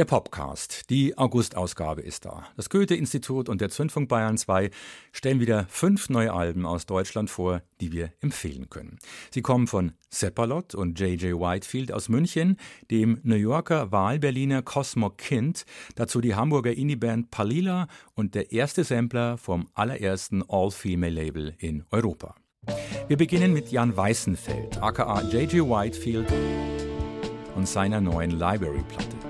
Der Popcast, die August-Ausgabe ist da. Das Goethe-Institut und der Zündfunk Bayern 2 stellen wieder fünf neue Alben aus Deutschland vor, die wir empfehlen können. Sie kommen von Seppalot und J.J. Whitefield aus München, dem New Yorker Wahlberliner Cosmo Kind, dazu die Hamburger Indie-Band Palila und der erste Sampler vom allerersten All-Female-Label in Europa. Wir beginnen mit Jan Weißenfeld, aka J.J. Whitefield und seiner neuen Library-Platte.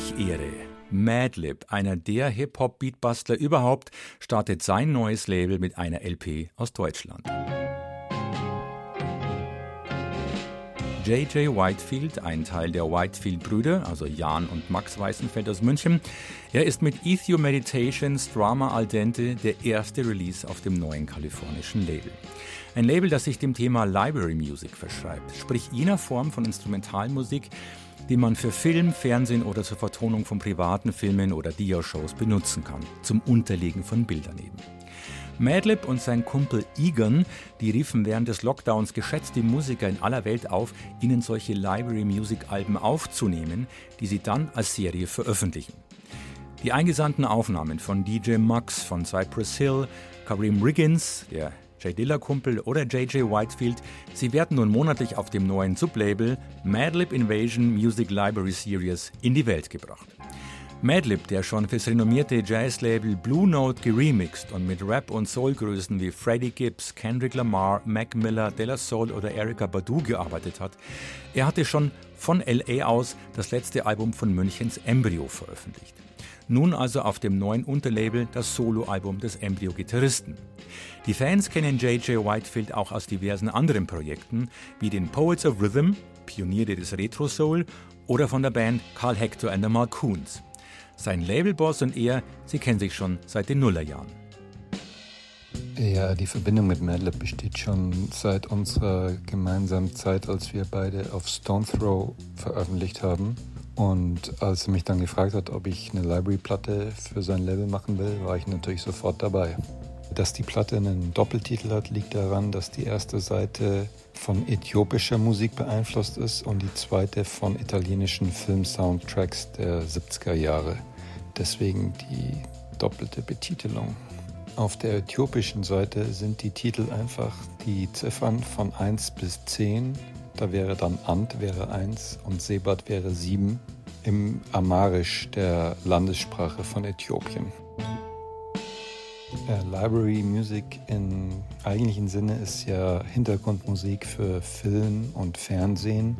Welch Ehre! Madlib, einer der Hip-Hop-Beatbustler überhaupt, startet sein neues Label mit einer LP aus Deutschland. J.J. Whitefield, ein Teil der Whitefield-Brüder, also Jan und Max Weißenfeld aus München. Er ist mit Ethio Meditations Drama al dente der erste Release auf dem neuen kalifornischen Label. Ein Label, das sich dem Thema Library Music verschreibt, sprich jener Form von Instrumentalmusik, die man für Film, Fernsehen oder zur Vertonung von privaten Filmen oder Dia-Shows benutzen kann, zum Unterlegen von Bildern eben. Madlib und sein Kumpel Egan, die riefen während des Lockdowns geschätzte Musiker in aller Welt auf, ihnen solche Library Music Alben aufzunehmen, die sie dann als Serie veröffentlichen. Die eingesandten Aufnahmen von DJ Max von Cypress Hill, Kareem Riggins, der Jay Diller-Kumpel oder JJ Whitefield, sie werden nun monatlich auf dem neuen Sublabel Madlib Invasion Music Library Series in die Welt gebracht. Madlib, der schon fürs renommierte Jazzlabel Blue Note geremixed und mit Rap- und Soulgrößen wie Freddie Gibbs, Kendrick Lamar, Mac Miller, De La Soul oder Erika Badu gearbeitet hat, er hatte schon von LA aus das letzte Album von Münchens Embryo veröffentlicht. Nun also auf dem neuen Unterlabel das Soloalbum des Embryo-Gitarristen. Die Fans kennen J.J. Whitefield auch aus diversen anderen Projekten, wie den Poets of Rhythm, Pioniere des Retro Soul, oder von der Band Carl Hector and the Malcoons. Sein Labelboss und er, sie kennen sich schon seit den Nullerjahren. Ja, die Verbindung mit Madlib besteht schon seit unserer gemeinsamen Zeit, als wir beide auf Stone Throw veröffentlicht haben. Und als er mich dann gefragt hat, ob ich eine Library-Platte für sein Label machen will, war ich natürlich sofort dabei. Dass die Platte einen Doppeltitel hat, liegt daran, dass die erste Seite von äthiopischer Musik beeinflusst ist und die zweite von italienischen Film-Soundtracks der 70er Jahre. Deswegen die doppelte Betitelung. Auf der äthiopischen Seite sind die Titel einfach die Ziffern von 1 bis 10 Da wäre dann Ant wäre 1 und Sebat wäre 7 im Amarisch, der Landessprache von Äthiopien. Äh, Library Music im eigentlichen Sinne ist ja Hintergrundmusik für Film und Fernsehen.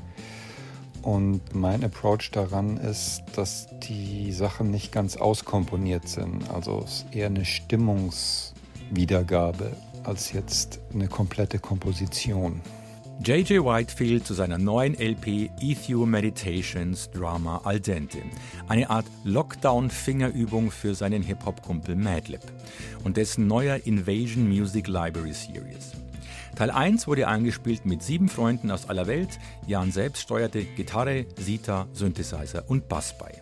Und mein Approach daran ist, dass die Sachen nicht ganz auskomponiert sind. Also es ist eher eine Stimmungswiedergabe als jetzt eine komplette Komposition. J.J. Whitefield zu seiner neuen LP Ethio Meditations Drama Al Dente. Eine Art Lockdown-Fingerübung für seinen Hip-Hop-Kumpel Madlib und dessen neuer Invasion Music Library Series. Teil 1 wurde eingespielt mit sieben Freunden aus aller Welt. Jan selbst steuerte Gitarre, Sita, Synthesizer und Bass bei.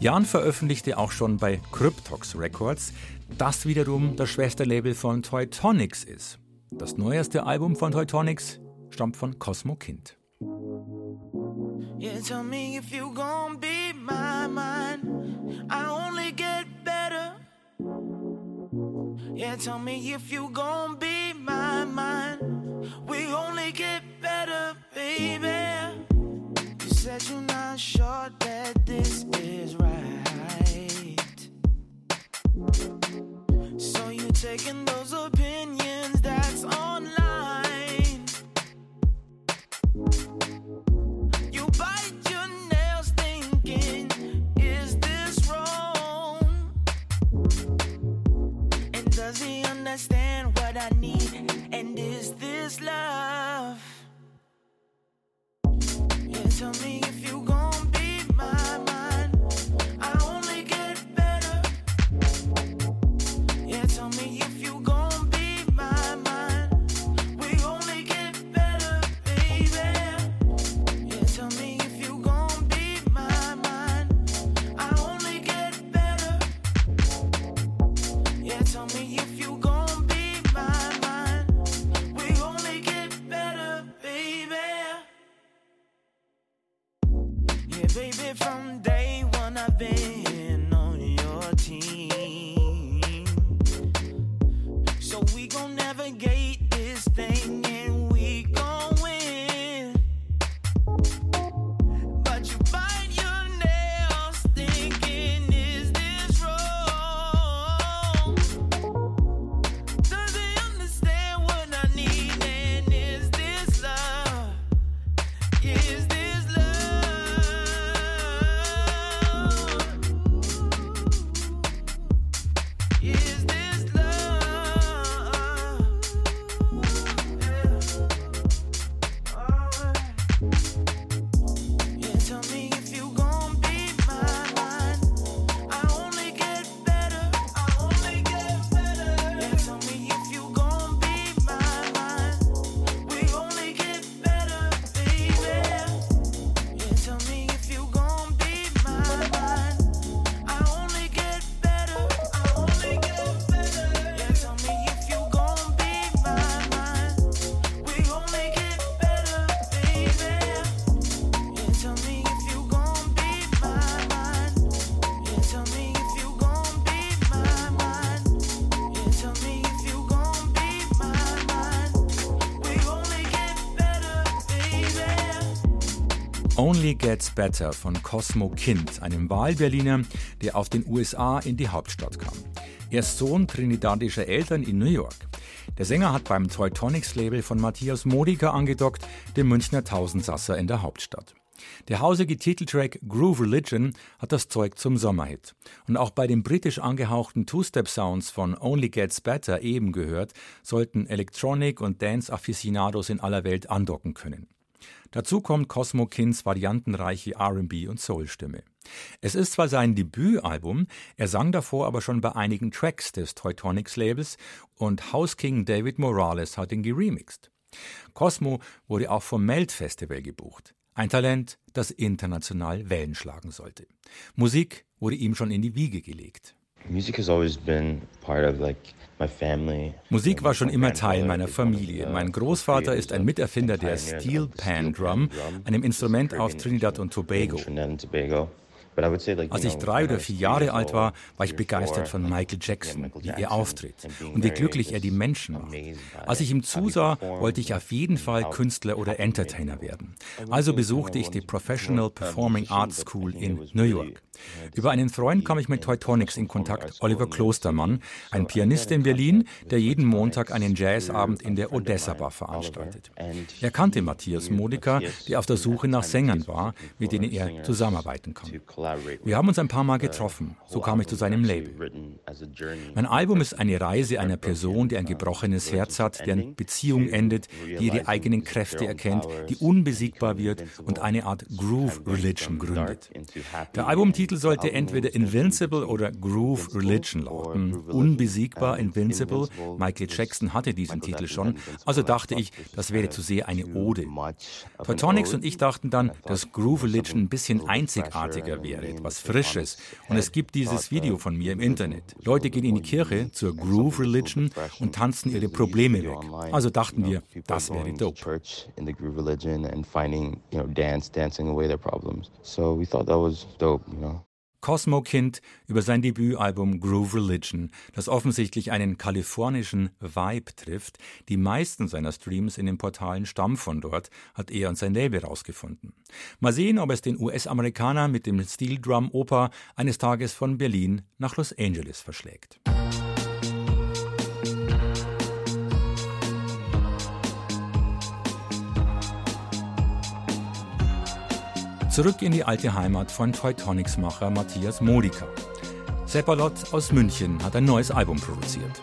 Jan veröffentlichte auch schon bei Cryptox Records, das wiederum das Schwesterlabel von Toytonics ist. Das neueste Album von Toytonics stammt von Cosmo Kind. Yeah, tell me if you gon' be my mind. I only get better. Yeah, tell me if you gon' be my mind. We only get better, baby. You said you're not sure that this is right. So you taking those opinions Only Gets Better von Cosmo Kind, einem Wahlberliner, der auf den USA in die Hauptstadt kam. Er ist Sohn trinidadischer Eltern in New York. Der Sänger hat beim Teutonics-Label von Matthias Modica angedockt, dem Münchner Tausendsasser in der Hauptstadt. Der hausige Titeltrack Groove Religion hat das Zeug zum Sommerhit. Und auch bei den britisch angehauchten Two-Step-Sounds von Only Gets Better eben gehört, sollten Electronic- und Dance-Afficionados in aller Welt andocken können. Dazu kommt Cosmo Kins variantenreiche R&B und Soul-Stimme. Es ist zwar sein Debütalbum, er sang davor aber schon bei einigen Tracks des Teutonics-Labels und House King David Morales hat ihn geremixed. Cosmo wurde auch vom Melt Festival gebucht. Ein Talent, das international Wellen schlagen sollte. Musik wurde ihm schon in die Wiege gelegt. Music has always been part of like my family. Musik war schon immer Teil meiner Familie. Mein Großvater ist ein Miterfinder der Steel Pan Drum, einem Instrument aus Trinidad und Tobago. Als ich drei oder vier Jahre alt war, war ich begeistert von Michael Jackson, wie er auftritt und wie glücklich er die Menschen macht. Als ich ihm zusah, wollte ich auf jeden Fall Künstler oder Entertainer werden. Also besuchte ich die Professional Performing Arts School in New York. Über einen Freund kam ich mit Teutonics in Kontakt, Oliver Klostermann, ein Pianist in Berlin, der jeden Montag einen Jazzabend in der Odessa Bar veranstaltet. Er kannte Matthias Modica, der auf der Suche nach Sängern war, mit denen er zusammenarbeiten kann. Wir haben uns ein paar Mal getroffen, so kam ich zu seinem Label. Mein Album ist eine Reise einer Person, die ein gebrochenes Herz hat, deren Beziehung endet, die ihre eigenen Kräfte erkennt, die unbesiegbar wird und eine Art Groove Religion gründet. Der Albumtitel sollte entweder Invincible oder Groove Religion lauten. Unbesiegbar, Invincible. Michael Jackson hatte diesen Titel schon, also dachte ich, das wäre zu sehr eine Ode. Teutonics und ich dachten dann, dass Groove Religion ein bisschen einzigartiger wäre, etwas Frisches. Und es gibt dieses Video von mir im Internet. Leute gehen in die Kirche zur Groove Religion und tanzen ihre Probleme weg. Also dachten wir, das wäre dope. Cosmo Kind über sein Debütalbum Groove Religion, das offensichtlich einen kalifornischen Vibe trifft. Die meisten seiner Streams in den Portalen stammen von dort, hat er und sein Label herausgefunden. Mal sehen, ob es den US-Amerikaner mit dem Steel Drum Oper eines Tages von Berlin nach Los Angeles verschlägt. Zurück in die alte Heimat von Teutonics-Macher Matthias Modica. Seppalot aus München hat ein neues Album produziert.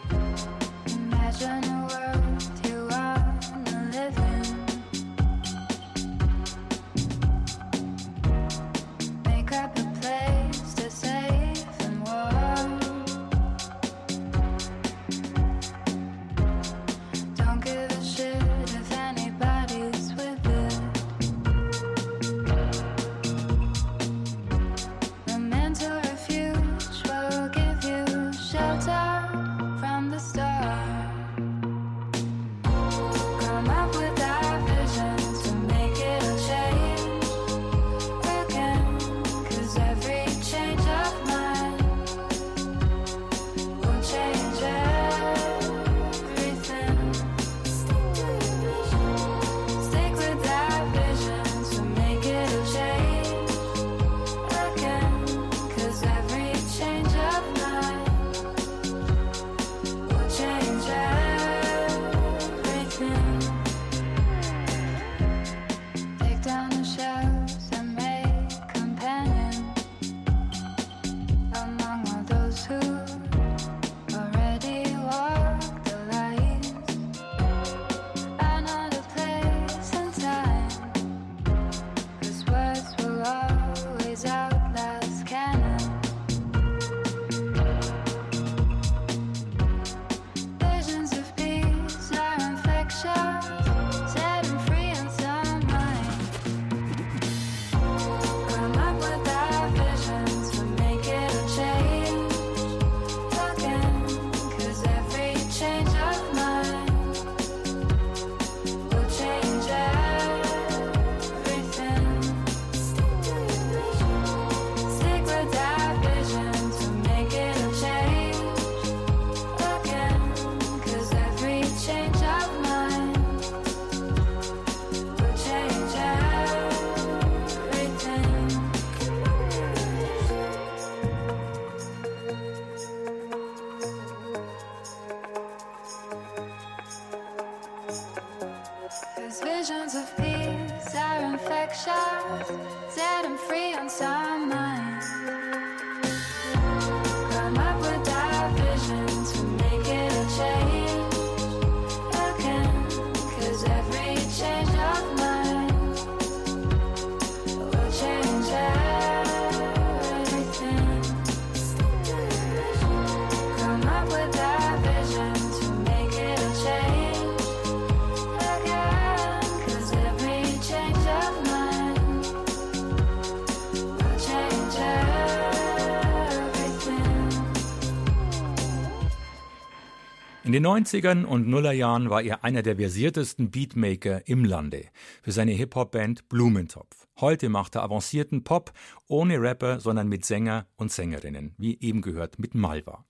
In den 90ern und Nullerjahren war er einer der versiertesten Beatmaker im Lande für seine Hip-Hop-Band Blumentopf. Heute macht er avancierten Pop ohne Rapper, sondern mit Sänger und Sängerinnen, wie eben gehört mit Malva.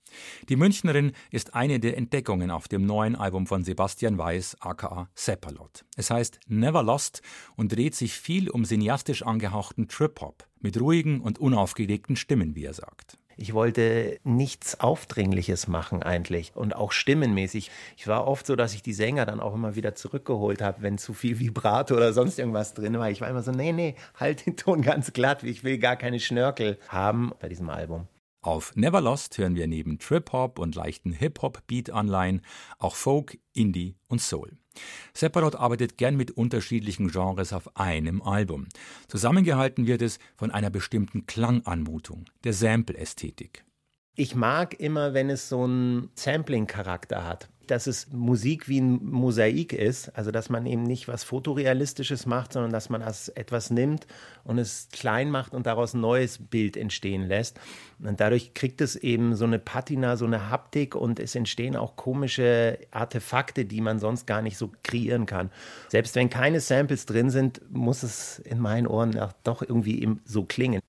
Die Münchnerin ist eine der Entdeckungen auf dem neuen Album von Sebastian Weiß, aka Seppalot. Es heißt Never Lost und dreht sich viel um cineastisch angehauchten Trip-Hop mit ruhigen und unaufgeregten Stimmen, wie er sagt. Ich wollte nichts Aufdringliches machen eigentlich und auch stimmenmäßig. Ich war oft so, dass ich die Sänger dann auch immer wieder zurückgeholt habe, wenn zu viel Vibrato oder sonst irgendwas drin war. Ich war immer so, nee, nee, halt den Ton ganz glatt. Ich will gar keine Schnörkel haben bei diesem Album. Auf Never Lost hören wir neben Trip-Hop und leichten Hip-Hop-Beat-Anleihen auch Folk, Indie und Soul. Separate arbeitet gern mit unterschiedlichen Genres auf einem Album. Zusammengehalten wird es von einer bestimmten Klanganmutung, der Sample-Ästhetik. Ich mag immer, wenn es so einen Sampling-Charakter hat dass es Musik wie ein Mosaik ist, also dass man eben nicht was Fotorealistisches macht, sondern dass man etwas nimmt und es klein macht und daraus ein neues Bild entstehen lässt. Und dadurch kriegt es eben so eine Patina, so eine Haptik und es entstehen auch komische Artefakte, die man sonst gar nicht so kreieren kann. Selbst wenn keine Samples drin sind, muss es in meinen Ohren doch irgendwie so klingen.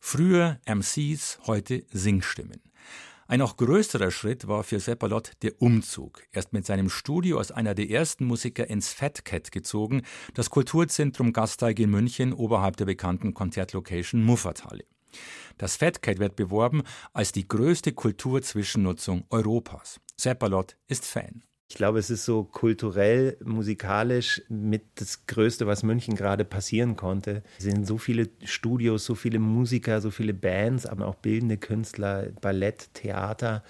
Früher MCs, heute Singstimmen. Ein noch größerer Schritt war für Seppalot der Umzug. Er ist mit seinem Studio als einer der ersten Musiker ins Fat Cat gezogen, das Kulturzentrum Gasteig in München oberhalb der bekannten Konzertlocation Muffathalle. Das Fat Cat wird beworben als die größte Kulturzwischennutzung Europas. Seppalot ist Fan. Ich glaube, es ist so kulturell, musikalisch mit das Größte, was München gerade passieren konnte. Es sind so viele Studios, so viele Musiker, so viele Bands, aber auch bildende Künstler, Ballett, Theater.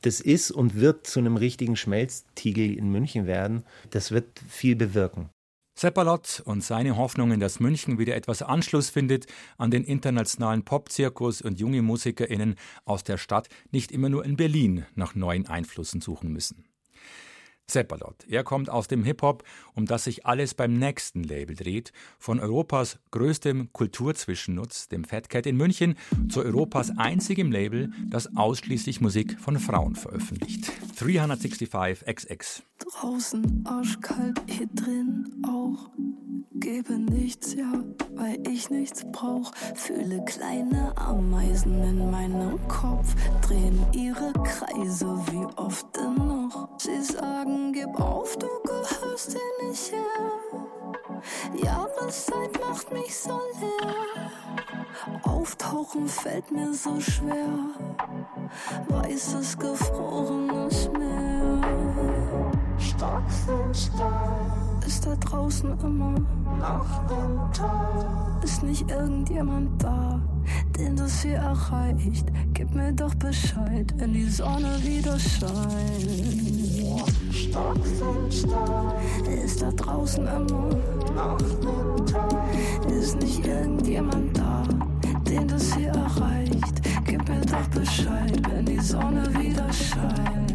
Das ist und wird zu einem richtigen Schmelztiegel in München werden. Das wird viel bewirken. Seppalot und seine Hoffnungen, dass München wieder etwas Anschluss findet an den internationalen Popzirkus und junge MusikerInnen aus der Stadt nicht immer nur in Berlin nach neuen Einflüssen suchen müssen. Seppalot. Er kommt aus dem Hip-Hop, um das sich alles beim nächsten Label dreht, von Europas größtem Kulturzwischennutz, dem Fat Cat in München, zu Europas einzigem Label, das ausschließlich Musik von Frauen veröffentlicht. 365 XX. Draußen arschkalt, hier drin auch. Gebe nichts, ja, weil ich nichts brauch. Fühle kleine Ameisen in meinem Kopf, drehen ihre Kreise wie oft denn noch. Sie sagen, gib auf, du gehörst hier nicht her. Jahreszeit macht mich so leer. Auftauchen fällt mir so schwer. Weißes gefrorenes Meer. Stark sind stark ist da draußen immer nach dem Tag. Ist nicht irgendjemand da, den das hier erreicht? Gib mir doch Bescheid, wenn die Sonne wieder scheint. Stark. Ist da draußen immer nach dem Tag. Ist nicht irgendjemand da, den das hier erreicht? Gib mir doch Bescheid, wenn die Sonne wieder scheint.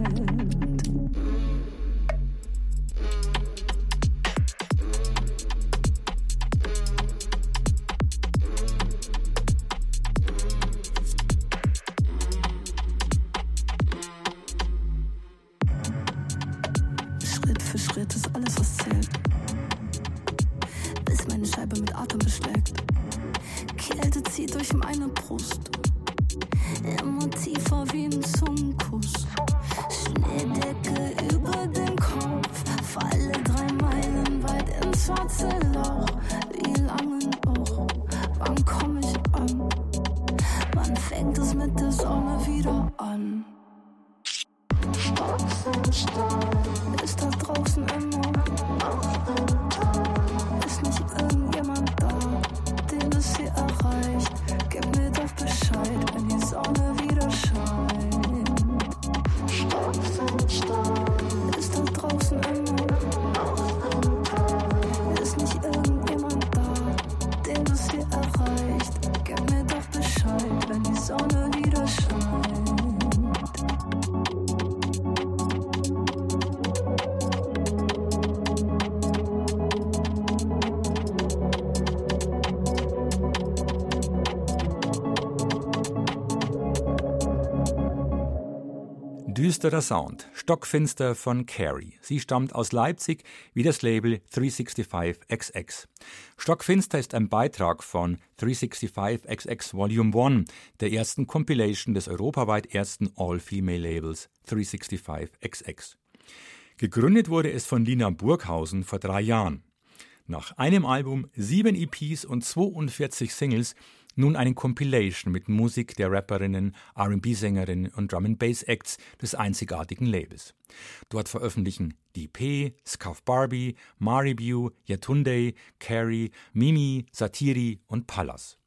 Düsterer Sound, Stockfinster von Carrie. Sie stammt aus Leipzig wie das Label 365XX. Stockfinster ist ein Beitrag von 365XX Volume 1, der ersten Compilation des europaweit ersten All-Female-Labels 365XX. Gegründet wurde es von Lina Burghausen vor drei Jahren. Nach einem Album, sieben EPs und 42 Singles nun eine Compilation mit Musik der Rapperinnen, RB-Sängerinnen und Drum Bass Acts des einzigartigen Labels. Dort veröffentlichen DP, Scuff Barbie, Maribu, Yatunde, Carrie, Mimi, Satiri und Pallas.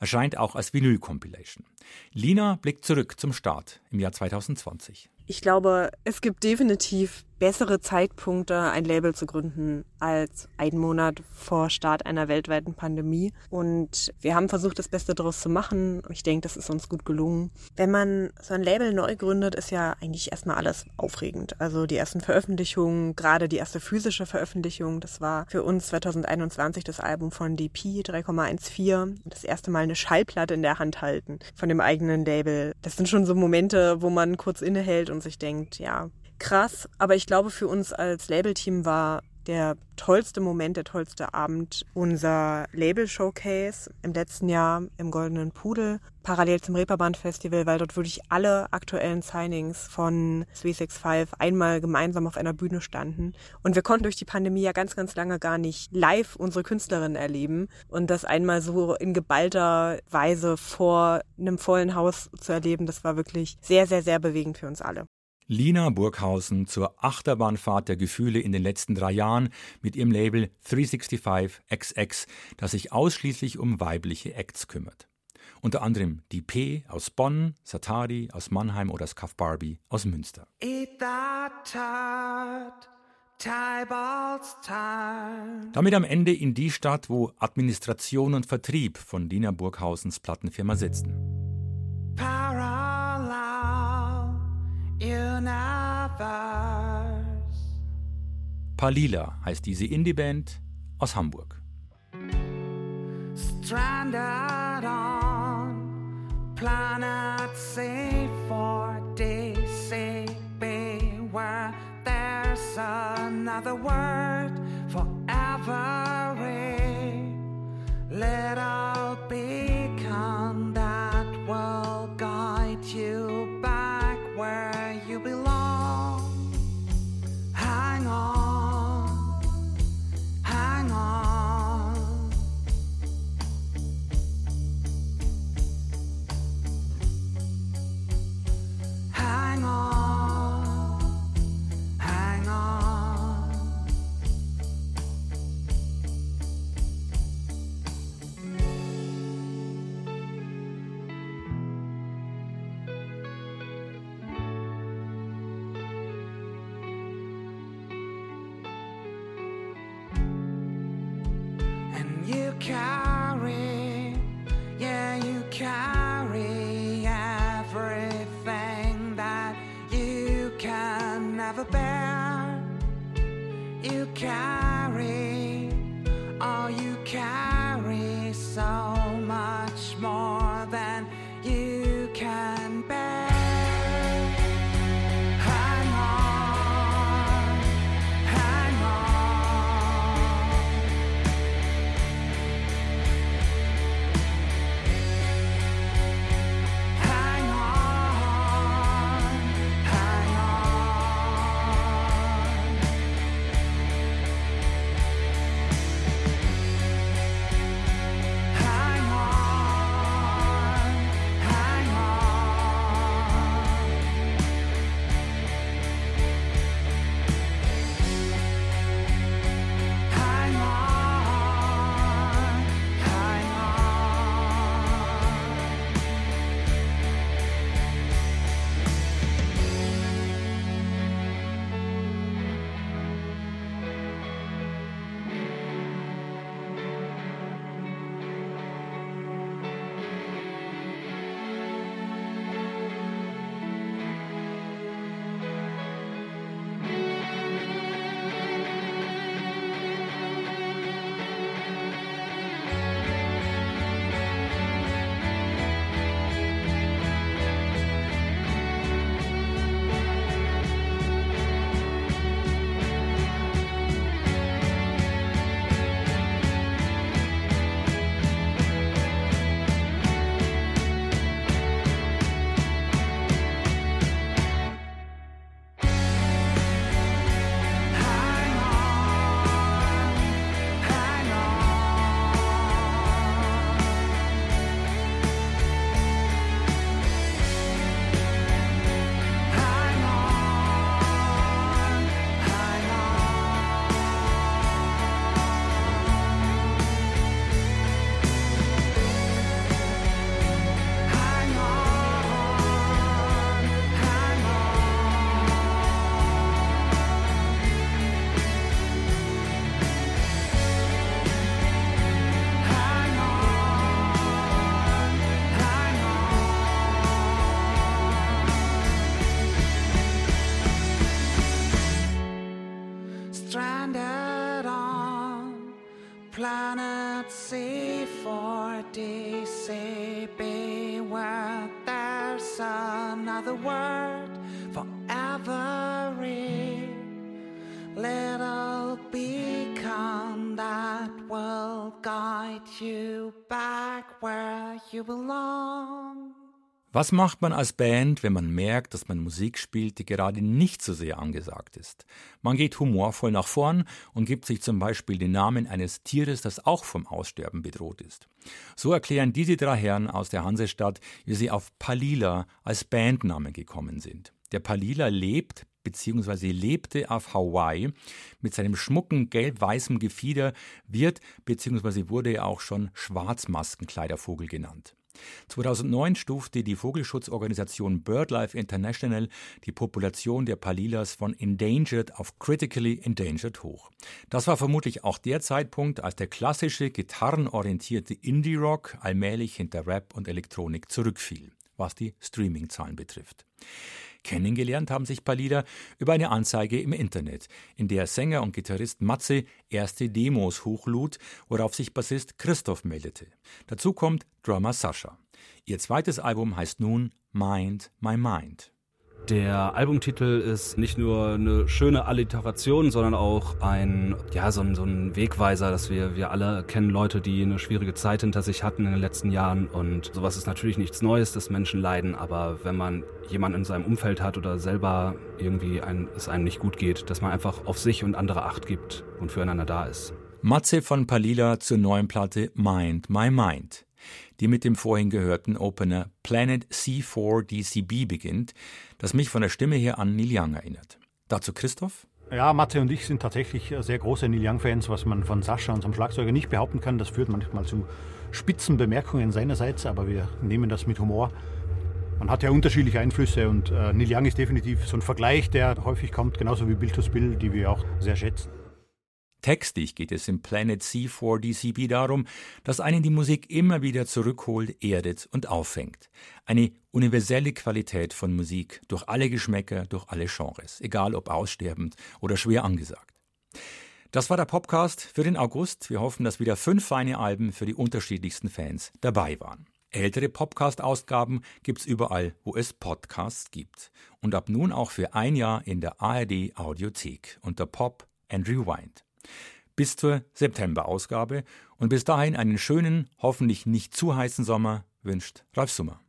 Erscheint auch als Vinyl-Compilation. Lina blickt zurück zum Start im Jahr 2020. Ich glaube, es gibt definitiv bessere Zeitpunkte, ein Label zu gründen, als einen Monat vor Start einer weltweiten Pandemie. Und wir haben versucht, das Beste daraus zu machen. Ich denke, das ist uns gut gelungen. Wenn man so ein Label neu gründet, ist ja eigentlich erstmal alles aufregend. Also die ersten Veröffentlichungen, gerade die erste physische Veröffentlichung, das war für uns 2021 das Album von DP 3,14. Das erste Mal eine Schallplatte in der Hand halten von dem eigenen Label. Das sind schon so Momente, wo man kurz innehält und sich denkt, ja, krass. Aber ich glaube, für uns als Labelteam war der tollste Moment, der tollste Abend unser Label-Showcase im letzten Jahr im Goldenen Pudel, parallel zum Reeperbahn-Festival, weil dort wirklich alle aktuellen Signings von 365 einmal gemeinsam auf einer Bühne standen. Und wir konnten durch die Pandemie ja ganz, ganz lange gar nicht live unsere Künstlerinnen erleben. Und das einmal so in geballter Weise vor einem vollen Haus zu erleben, das war wirklich sehr, sehr, sehr bewegend für uns alle. Lina Burghausen zur Achterbahnfahrt der Gefühle in den letzten drei Jahren mit ihrem Label 365XX, das sich ausschließlich um weibliche Acts kümmert. Unter anderem die P aus Bonn, Satari aus Mannheim oder Scuff Barbie aus Münster. Damit am Ende in die Stadt, wo Administration und Vertrieb von Lina Burghausens Plattenfirma sitzen. Palila heißt diese Indie-Band aus Hamburg. Stranded on planet C4DCB where there's another word for every little carry so Was macht man als Band, wenn man merkt, dass man Musik spielt, die gerade nicht so sehr angesagt ist? Man geht humorvoll nach vorn und gibt sich zum Beispiel den Namen eines Tieres, das auch vom Aussterben bedroht ist. So erklären diese drei Herren aus der Hansestadt, wie sie auf Palila als Bandname gekommen sind. Der Palila lebt bzw. lebte auf Hawaii mit seinem schmucken gelb-weißen Gefieder, wird bzw. wurde er auch schon Schwarzmaskenkleidervogel genannt. 2009 stufte die Vogelschutzorganisation BirdLife International die Population der Palilas von endangered auf critically endangered hoch. Das war vermutlich auch der Zeitpunkt, als der klassische gitarrenorientierte Indie-Rock allmählich hinter Rap und Elektronik zurückfiel, was die Streaming-Zahlen betrifft. Kennengelernt haben sich Palida über eine Anzeige im Internet, in der Sänger und Gitarrist Matze erste Demos hochlud, worauf sich Bassist Christoph meldete. Dazu kommt Drummer Sascha. Ihr zweites Album heißt nun Mind My Mind. Der Albumtitel ist nicht nur eine schöne Alliteration, sondern auch ein, ja, so ein, so ein Wegweiser, dass wir, wir alle kennen Leute, die eine schwierige Zeit hinter sich hatten in den letzten Jahren. Und sowas ist natürlich nichts Neues, dass Menschen leiden, aber wenn man jemanden in seinem Umfeld hat oder selber irgendwie ein, es einem nicht gut geht, dass man einfach auf sich und andere Acht gibt und füreinander da ist. Matze von Palila zur neuen Platte Mind My Mind die mit dem vorhin gehörten Opener Planet C4 DCB beginnt, das mich von der Stimme her an Neil Young erinnert. Dazu Christoph? Ja, Matze und ich sind tatsächlich sehr große Neil Young-Fans, was man von Sascha, unserem Schlagzeuger, nicht behaupten kann. Das führt manchmal zu spitzen Bemerkungen seinerseits, aber wir nehmen das mit Humor. Man hat ja unterschiedliche Einflüsse und äh, Neil Young ist definitiv so ein Vergleich, der häufig kommt, genauso wie Bill to Spill, die wir auch sehr schätzen. Textlich geht es im Planet C4DCB darum, dass einen die Musik immer wieder zurückholt, erdet und auffängt. Eine universelle Qualität von Musik durch alle Geschmäcker, durch alle Genres, egal ob aussterbend oder schwer angesagt. Das war der Podcast für den August. Wir hoffen, dass wieder fünf feine Alben für die unterschiedlichsten Fans dabei waren. Ältere Podcast-Ausgaben gibt's überall, wo es Podcasts gibt. Und ab nun auch für ein Jahr in der ARD Audiothek unter Pop and Rewind bis zur September-Ausgabe und bis dahin einen schönen, hoffentlich nicht zu heißen Sommer wünscht Ralf Summer.